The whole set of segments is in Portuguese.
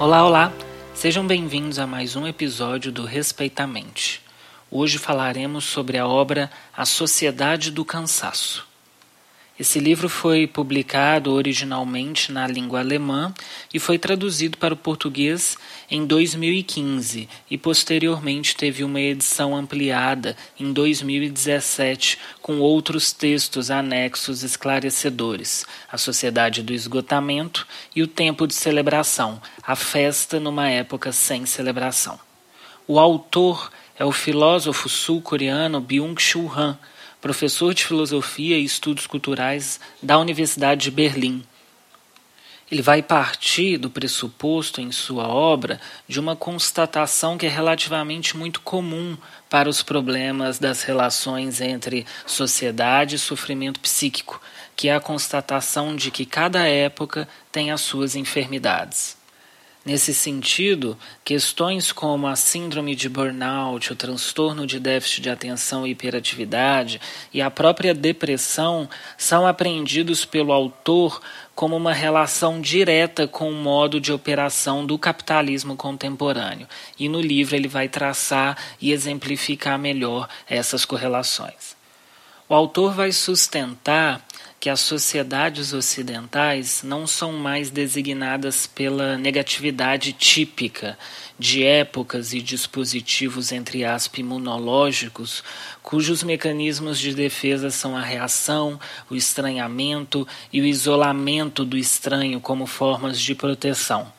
Olá, olá! Sejam bem-vindos a mais um episódio do Respeitamente. Hoje falaremos sobre a obra A Sociedade do Cansaço. Esse livro foi publicado originalmente na língua alemã e foi traduzido para o português em 2015 e posteriormente teve uma edição ampliada em 2017 com outros textos anexos esclarecedores: A Sociedade do Esgotamento e O Tempo de Celebração, a festa numa época sem celebração. O autor é o filósofo sul-coreano Byung-Chul Han professor de filosofia e estudos culturais da Universidade de Berlim. Ele vai partir do pressuposto em sua obra de uma constatação que é relativamente muito comum para os problemas das relações entre sociedade e sofrimento psíquico, que é a constatação de que cada época tem as suas enfermidades. Nesse sentido, questões como a síndrome de burnout, o transtorno de déficit de atenção e hiperatividade e a própria depressão são apreendidos pelo autor como uma relação direta com o modo de operação do capitalismo contemporâneo. E no livro ele vai traçar e exemplificar melhor essas correlações. O autor vai sustentar que as sociedades ocidentais não são mais designadas pela negatividade típica de épocas e dispositivos, entre aspas, imunológicos, cujos mecanismos de defesa são a reação, o estranhamento e o isolamento do estranho como formas de proteção.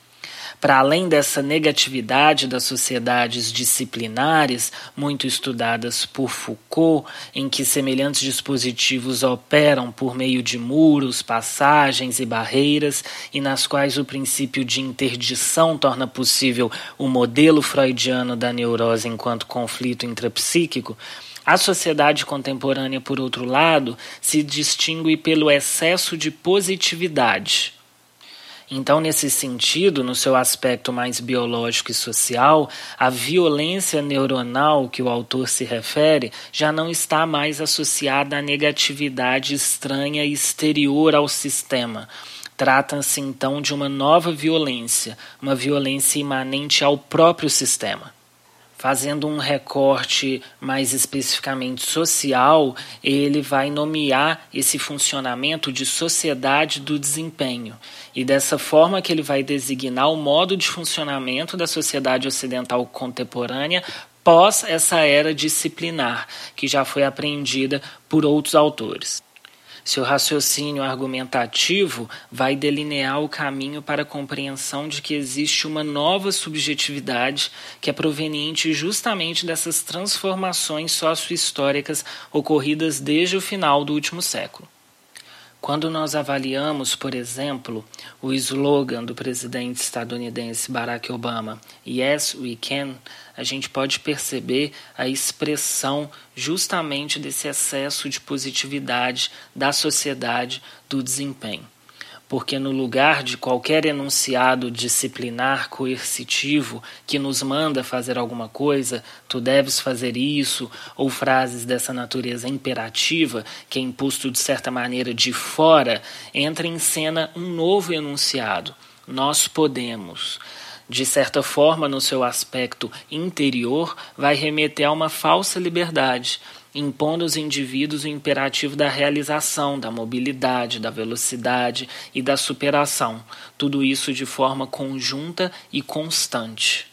Para além dessa negatividade das sociedades disciplinares, muito estudadas por Foucault, em que semelhantes dispositivos operam por meio de muros, passagens e barreiras, e nas quais o princípio de interdição torna possível o modelo freudiano da neurose enquanto conflito intrapsíquico, a sociedade contemporânea, por outro lado, se distingue pelo excesso de positividade então, nesse sentido, no seu aspecto mais biológico e social, a violência neuronal que o autor se refere já não está mais associada à negatividade estranha e exterior ao sistema. Trata-se então de uma nova violência, uma violência imanente ao próprio sistema. Fazendo um recorte mais especificamente social, ele vai nomear esse funcionamento de sociedade do desempenho. E dessa forma que ele vai designar o modo de funcionamento da sociedade ocidental contemporânea pós essa era disciplinar, que já foi apreendida por outros autores. Seu raciocínio argumentativo vai delinear o caminho para a compreensão de que existe uma nova subjetividade que é proveniente justamente dessas transformações sociohistóricas ocorridas desde o final do último século. Quando nós avaliamos, por exemplo, o slogan do presidente estadunidense Barack Obama, Yes, we can, a gente pode perceber a expressão justamente desse excesso de positividade da sociedade do desempenho porque no lugar de qualquer enunciado disciplinar coercitivo que nos manda fazer alguma coisa, tu deves fazer isso, ou frases dessa natureza imperativa, que é imposto de certa maneira de fora, entra em cena um novo enunciado. Nós podemos de certa forma, no seu aspecto interior, vai remeter a uma falsa liberdade, impondo aos indivíduos o imperativo da realização, da mobilidade, da velocidade e da superação, tudo isso de forma conjunta e constante.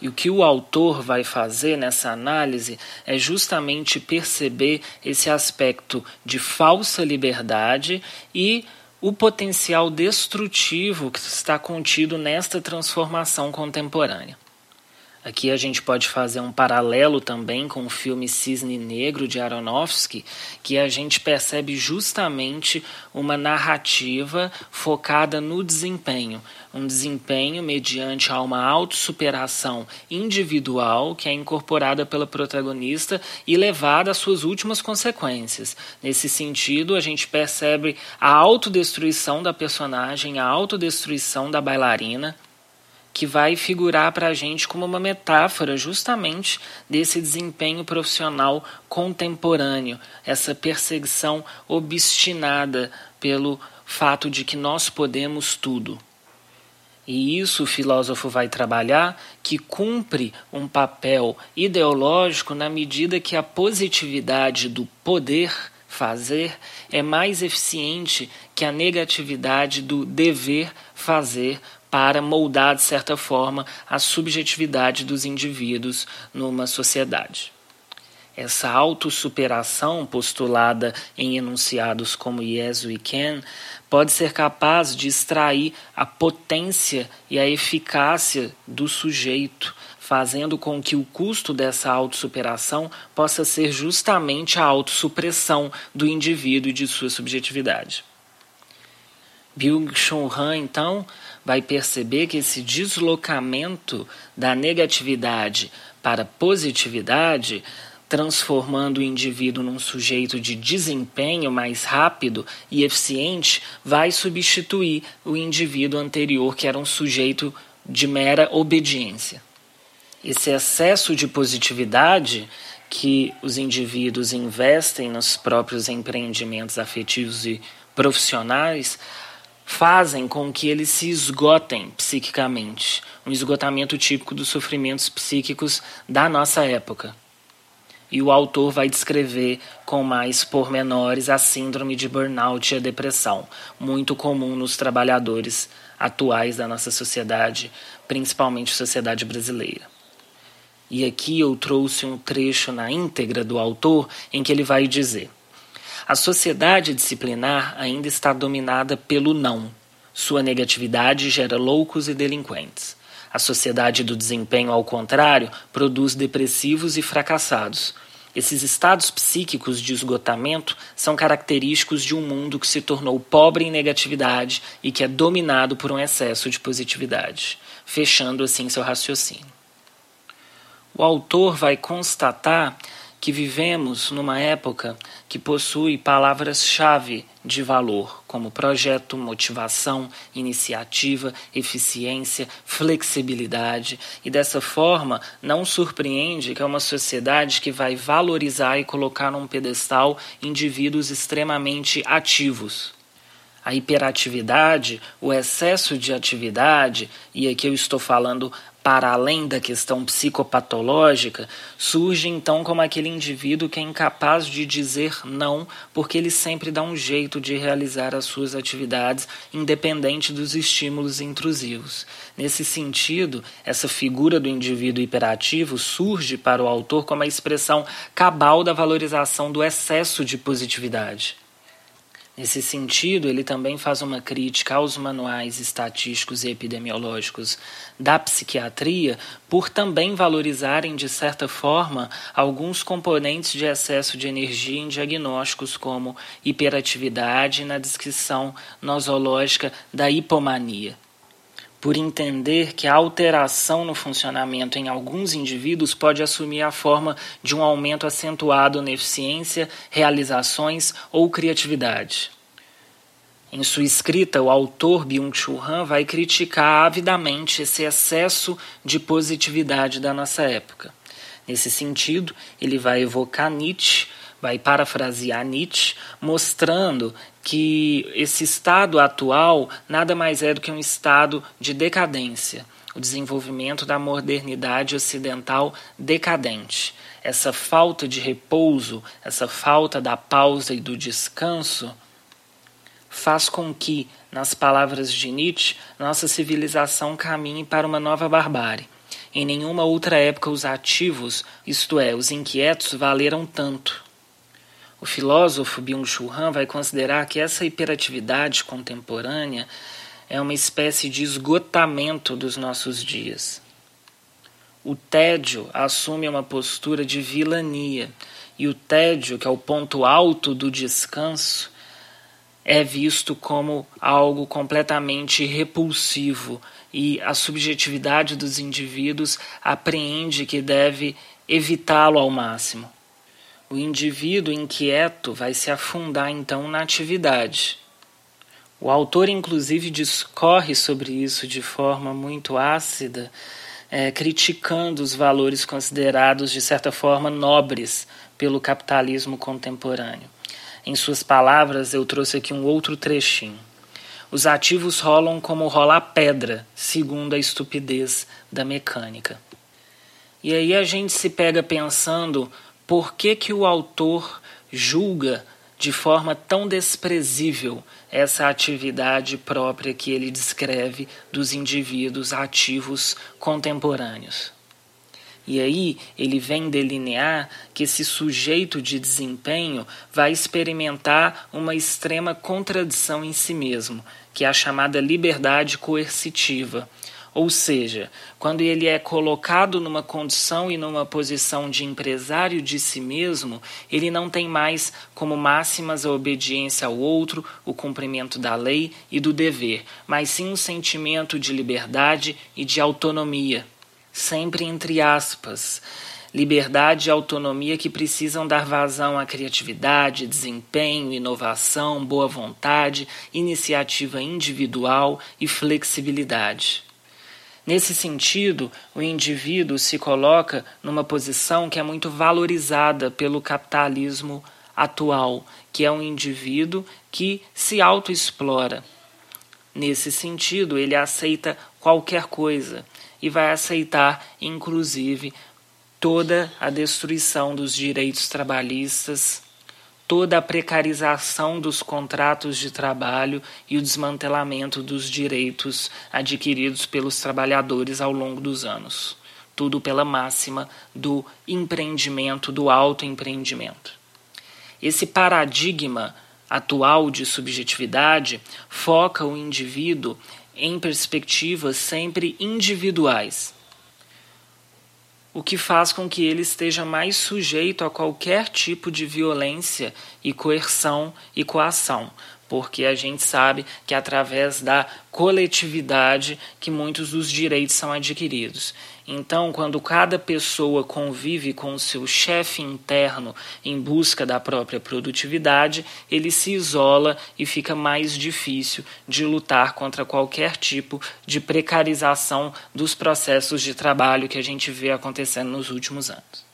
E o que o autor vai fazer nessa análise é justamente perceber esse aspecto de falsa liberdade e o potencial destrutivo que está contido nesta transformação contemporânea. Aqui a gente pode fazer um paralelo também com o filme Cisne Negro de Aronofsky, que a gente percebe justamente uma narrativa focada no desempenho, um desempenho mediante a uma autossuperação individual que é incorporada pela protagonista e levada às suas últimas consequências. Nesse sentido, a gente percebe a autodestruição da personagem, a autodestruição da bailarina, que vai figurar para a gente como uma metáfora justamente desse desempenho profissional contemporâneo, essa perseguição obstinada pelo fato de que nós podemos tudo. E isso o filósofo vai trabalhar que cumpre um papel ideológico na medida que a positividade do poder fazer é mais eficiente que a negatividade do dever fazer para moldar, de certa forma, a subjetividade dos indivíduos numa sociedade. Essa autossuperação postulada em enunciados como Yes We Can pode ser capaz de extrair a potência e a eficácia do sujeito, fazendo com que o custo dessa autossuperação possa ser justamente a autossupressão do indivíduo e de sua subjetividade. Byung-Chul Han, então, vai perceber que esse deslocamento da negatividade para positividade transformando o indivíduo num sujeito de desempenho mais rápido e eficiente, vai substituir o indivíduo anterior, que era um sujeito de mera obediência. Esse excesso de positividade que os indivíduos investem nos próprios empreendimentos afetivos e profissionais fazem com que eles se esgotem psiquicamente, um esgotamento típico dos sofrimentos psíquicos da nossa época e o autor vai descrever com mais pormenores a síndrome de burnout e a depressão, muito comum nos trabalhadores atuais da nossa sociedade, principalmente sociedade brasileira. E aqui eu trouxe um trecho na íntegra do autor em que ele vai dizer: A sociedade disciplinar ainda está dominada pelo não. Sua negatividade gera loucos e delinquentes. A sociedade do desempenho, ao contrário, produz depressivos e fracassados. Esses estados psíquicos de esgotamento são característicos de um mundo que se tornou pobre em negatividade e que é dominado por um excesso de positividade, fechando assim seu raciocínio. O autor vai constatar que vivemos numa época que possui palavras-chave de valor, como projeto, motivação, iniciativa, eficiência, flexibilidade, e dessa forma não surpreende que é uma sociedade que vai valorizar e colocar num pedestal indivíduos extremamente ativos. A hiperatividade, o excesso de atividade, e aqui eu estou falando para além da questão psicopatológica, surge então como aquele indivíduo que é incapaz de dizer não, porque ele sempre dá um jeito de realizar as suas atividades, independente dos estímulos intrusivos. Nesse sentido, essa figura do indivíduo hiperativo surge para o autor como a expressão cabal da valorização do excesso de positividade. Nesse sentido, ele também faz uma crítica aos manuais estatísticos e epidemiológicos da psiquiatria por também valorizarem, de certa forma, alguns componentes de excesso de energia em diagnósticos como hiperatividade na descrição nosológica da hipomania por entender que a alteração no funcionamento em alguns indivíduos pode assumir a forma de um aumento acentuado na eficiência, realizações ou criatividade. Em sua escrita, o autor Byung-Chul Han vai criticar avidamente esse excesso de positividade da nossa época. Nesse sentido, ele vai evocar Nietzsche, vai parafrasear Nietzsche, mostrando que esse estado atual nada mais é do que um estado de decadência, o desenvolvimento da modernidade ocidental decadente. Essa falta de repouso, essa falta da pausa e do descanso faz com que, nas palavras de Nietzsche, nossa civilização caminhe para uma nova barbárie. Em nenhuma outra época os ativos, isto é, os inquietos, valeram tanto. O filósofo Byung-Chul Han vai considerar que essa hiperatividade contemporânea é uma espécie de esgotamento dos nossos dias. O tédio assume uma postura de vilania, e o tédio, que é o ponto alto do descanso, é visto como algo completamente repulsivo e a subjetividade dos indivíduos apreende que deve evitá-lo ao máximo. O indivíduo inquieto vai se afundar então na atividade. O autor, inclusive, discorre sobre isso de forma muito ácida, é, criticando os valores considerados, de certa forma, nobres pelo capitalismo contemporâneo. Em suas palavras, eu trouxe aqui um outro trechinho. Os ativos rolam como rola a pedra, segundo a estupidez da mecânica. E aí a gente se pega pensando por que, que o autor julga de forma tão desprezível essa atividade própria que ele descreve dos indivíduos ativos contemporâneos. E aí ele vem delinear que esse sujeito de desempenho vai experimentar uma extrema contradição em si mesmo, que é a chamada liberdade coercitiva ou seja, quando ele é colocado numa condição e numa posição de empresário de si mesmo, ele não tem mais como máximas a obediência ao outro, o cumprimento da lei e do dever, mas sim um sentimento de liberdade e de autonomia. Sempre entre aspas liberdade e autonomia que precisam dar vazão à criatividade, desempenho, inovação, boa vontade, iniciativa individual e flexibilidade. Nesse sentido, o indivíduo se coloca numa posição que é muito valorizada pelo capitalismo atual, que é um indivíduo que se autoexplora. Nesse sentido, ele aceita qualquer coisa e vai aceitar, inclusive, toda a destruição dos direitos trabalhistas toda a precarização dos contratos de trabalho e o desmantelamento dos direitos adquiridos pelos trabalhadores ao longo dos anos. Tudo pela máxima do empreendimento, do autoempreendimento. Esse paradigma atual de subjetividade foca o indivíduo em perspectivas sempre individuais o que faz com que ele esteja mais sujeito a qualquer tipo de violência e coerção e coação, porque a gente sabe que é através da coletividade que muitos dos direitos são adquiridos. Então, quando cada pessoa convive com o seu chefe interno em busca da própria produtividade, ele se isola e fica mais difícil de lutar contra qualquer tipo de precarização dos processos de trabalho que a gente vê acontecendo nos últimos anos.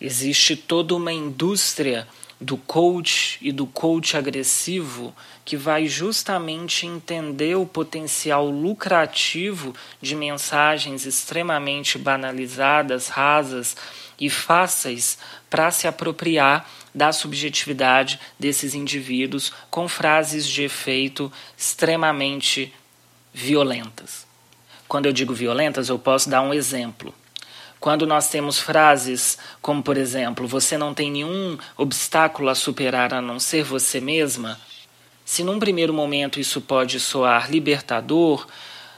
Existe toda uma indústria do coach e do coach agressivo que vai justamente entender o potencial lucrativo de mensagens extremamente banalizadas, rasas e fáceis para se apropriar da subjetividade desses indivíduos com frases de efeito extremamente violentas. Quando eu digo violentas, eu posso dar um exemplo. Quando nós temos frases como, por exemplo, você não tem nenhum obstáculo a superar a não ser você mesma, se num primeiro momento isso pode soar libertador,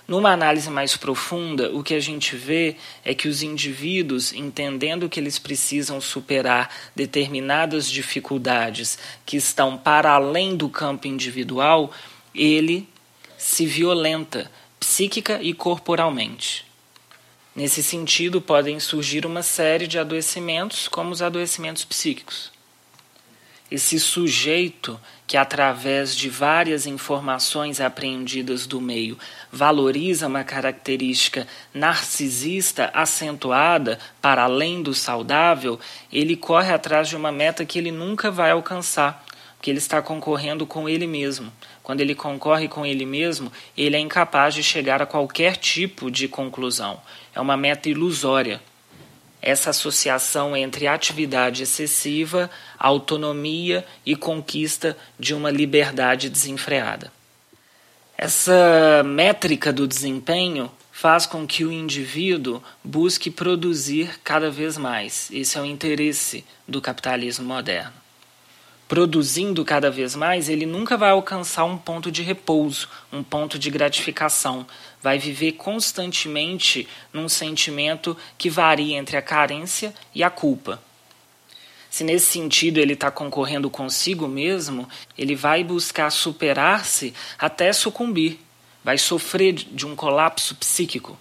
numa análise mais profunda, o que a gente vê é que os indivíduos, entendendo que eles precisam superar determinadas dificuldades que estão para além do campo individual, ele se violenta psíquica e corporalmente. Nesse sentido, podem surgir uma série de adoecimentos, como os adoecimentos psíquicos. Esse sujeito que, através de várias informações apreendidas do meio, valoriza uma característica narcisista acentuada para além do saudável, ele corre atrás de uma meta que ele nunca vai alcançar, porque ele está concorrendo com ele mesmo. Quando ele concorre com ele mesmo, ele é incapaz de chegar a qualquer tipo de conclusão. É uma meta ilusória. Essa associação entre atividade excessiva, autonomia e conquista de uma liberdade desenfreada. Essa métrica do desempenho faz com que o indivíduo busque produzir cada vez mais. Esse é o interesse do capitalismo moderno produzindo cada vez mais, ele nunca vai alcançar um ponto de repouso, um ponto de gratificação. Vai viver constantemente num sentimento que varia entre a carência e a culpa. Se nesse sentido ele está concorrendo consigo mesmo, ele vai buscar superar-se até sucumbir, vai sofrer de um colapso psíquico.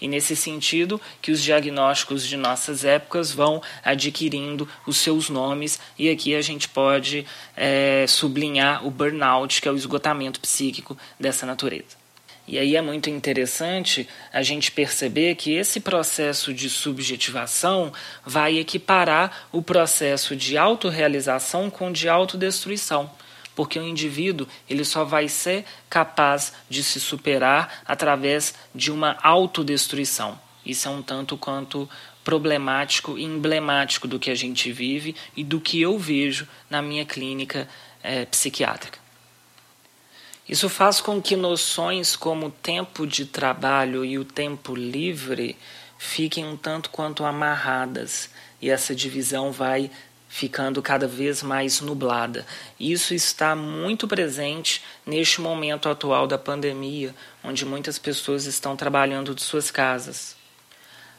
E nesse sentido que os diagnósticos de nossas épocas vão adquirindo os seus nomes, e aqui a gente pode é, sublinhar o burnout, que é o esgotamento psíquico dessa natureza. E aí é muito interessante a gente perceber que esse processo de subjetivação vai equiparar o processo de autorrealização com de autodestruição porque o indivíduo ele só vai ser capaz de se superar através de uma autodestruição. Isso é um tanto quanto problemático e emblemático do que a gente vive e do que eu vejo na minha clínica é, psiquiátrica. Isso faz com que noções como tempo de trabalho e o tempo livre fiquem um tanto quanto amarradas e essa divisão vai ficando cada vez mais nublada. Isso está muito presente neste momento atual da pandemia, onde muitas pessoas estão trabalhando de suas casas.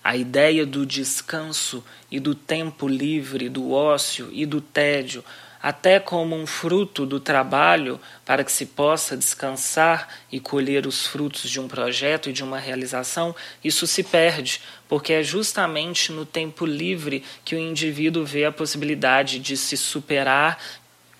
A ideia do descanso e do tempo livre, do ócio e do tédio até como um fruto do trabalho para que se possa descansar e colher os frutos de um projeto e de uma realização, isso se perde, porque é justamente no tempo livre que o indivíduo vê a possibilidade de se superar,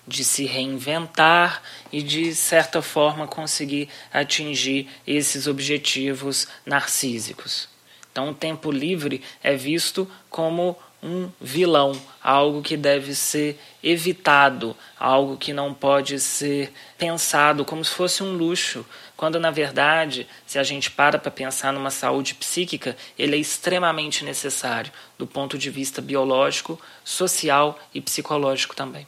de se reinventar e de certa forma conseguir atingir esses objetivos narcísicos. Então, o tempo livre é visto como um vilão, algo que deve ser evitado, algo que não pode ser pensado como se fosse um luxo, quando na verdade, se a gente para para pensar numa saúde psíquica, ele é extremamente necessário do ponto de vista biológico, social e psicológico também.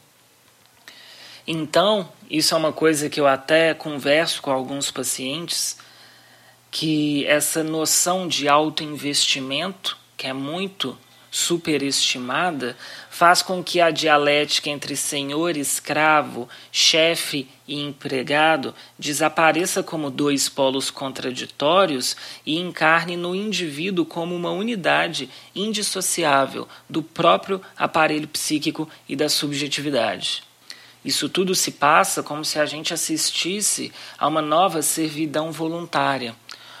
Então, isso é uma coisa que eu até converso com alguns pacientes, que essa noção de autoinvestimento, que é muito superestimada faz com que a dialética entre senhor escravo, chefe e empregado desapareça como dois polos contraditórios e encarne no indivíduo como uma unidade indissociável do próprio aparelho psíquico e da subjetividade. Isso tudo se passa como se a gente assistisse a uma nova servidão voluntária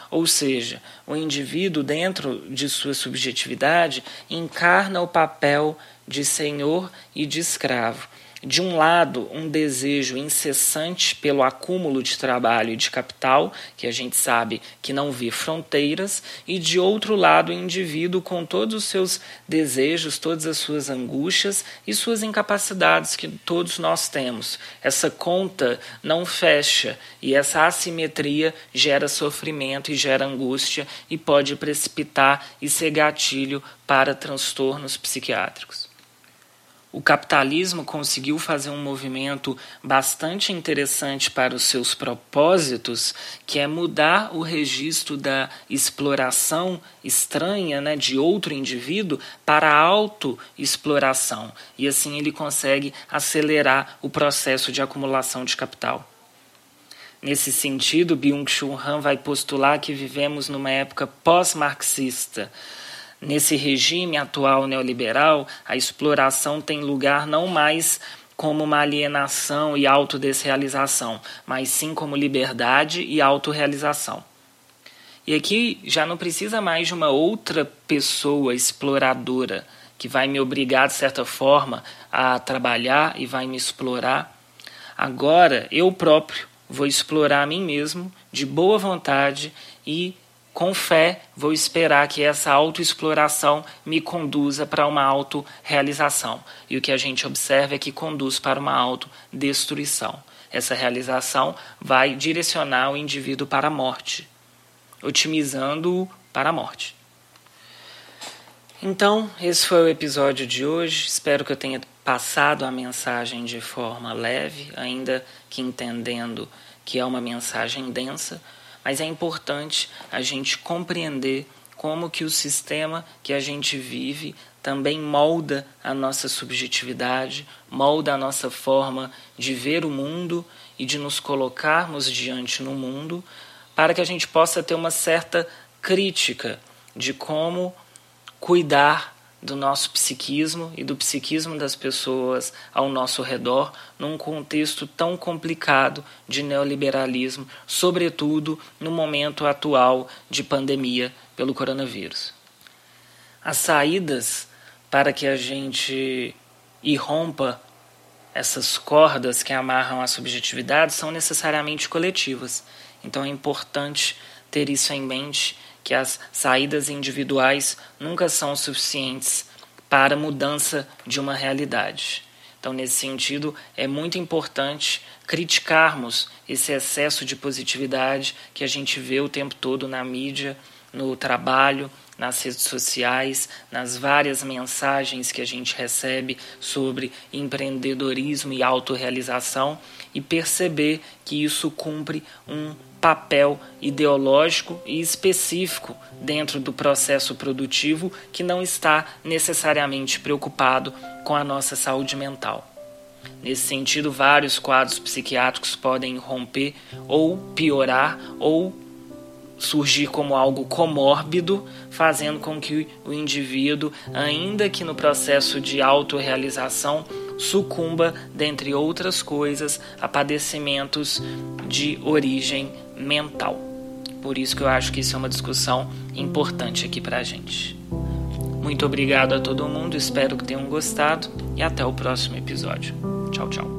ou seja, o indivíduo, dentro de sua subjetividade, encarna o papel de senhor e de escravo de um lado, um desejo incessante pelo acúmulo de trabalho e de capital, que a gente sabe que não vê fronteiras, e de outro lado, o indivíduo com todos os seus desejos, todas as suas angústias e suas incapacidades que todos nós temos. Essa conta não fecha e essa assimetria gera sofrimento e gera angústia e pode precipitar e ser gatilho para transtornos psiquiátricos o capitalismo conseguiu fazer um movimento bastante interessante para os seus propósitos, que é mudar o registro da exploração estranha né, de outro indivíduo para a autoexploração. E assim ele consegue acelerar o processo de acumulação de capital. Nesse sentido, Byung-Chul Han vai postular que vivemos numa época pós-marxista, Nesse regime atual neoliberal, a exploração tem lugar não mais como uma alienação e autodesrealização, mas sim como liberdade e autorrealização. E aqui já não precisa mais de uma outra pessoa exploradora que vai me obrigar, de certa forma, a trabalhar e vai me explorar. Agora eu próprio vou explorar a mim mesmo de boa vontade e com fé, vou esperar que essa autoexploração me conduza para uma autorrealização. E o que a gente observa é que conduz para uma autodestruição. Essa realização vai direcionar o indivíduo para a morte, otimizando-o para a morte. Então, esse foi o episódio de hoje. Espero que eu tenha passado a mensagem de forma leve, ainda que entendendo que é uma mensagem densa mas é importante a gente compreender como que o sistema que a gente vive também molda a nossa subjetividade, molda a nossa forma de ver o mundo e de nos colocarmos diante no mundo, para que a gente possa ter uma certa crítica de como cuidar do nosso psiquismo e do psiquismo das pessoas ao nosso redor num contexto tão complicado de neoliberalismo, sobretudo no momento atual de pandemia pelo coronavírus. As saídas para que a gente irrompa essas cordas que amarram a subjetividade são necessariamente coletivas. Então é importante ter isso em mente que as saídas individuais nunca são suficientes para a mudança de uma realidade. Então, nesse sentido, é muito importante criticarmos esse excesso de positividade que a gente vê o tempo todo na mídia, no trabalho, nas redes sociais, nas várias mensagens que a gente recebe sobre empreendedorismo e autorrealização e perceber que isso cumpre um papel ideológico e específico dentro do processo produtivo que não está necessariamente preocupado com a nossa saúde mental. Nesse sentido, vários quadros psiquiátricos podem romper ou piorar ou surgir como algo comórbido, fazendo com que o indivíduo, ainda que no processo de autorrealização, sucumba, dentre outras coisas, a padecimentos de origem mental. Por isso que eu acho que isso é uma discussão importante aqui para a gente. Muito obrigado a todo mundo, espero que tenham gostado e até o próximo episódio. Tchau, tchau.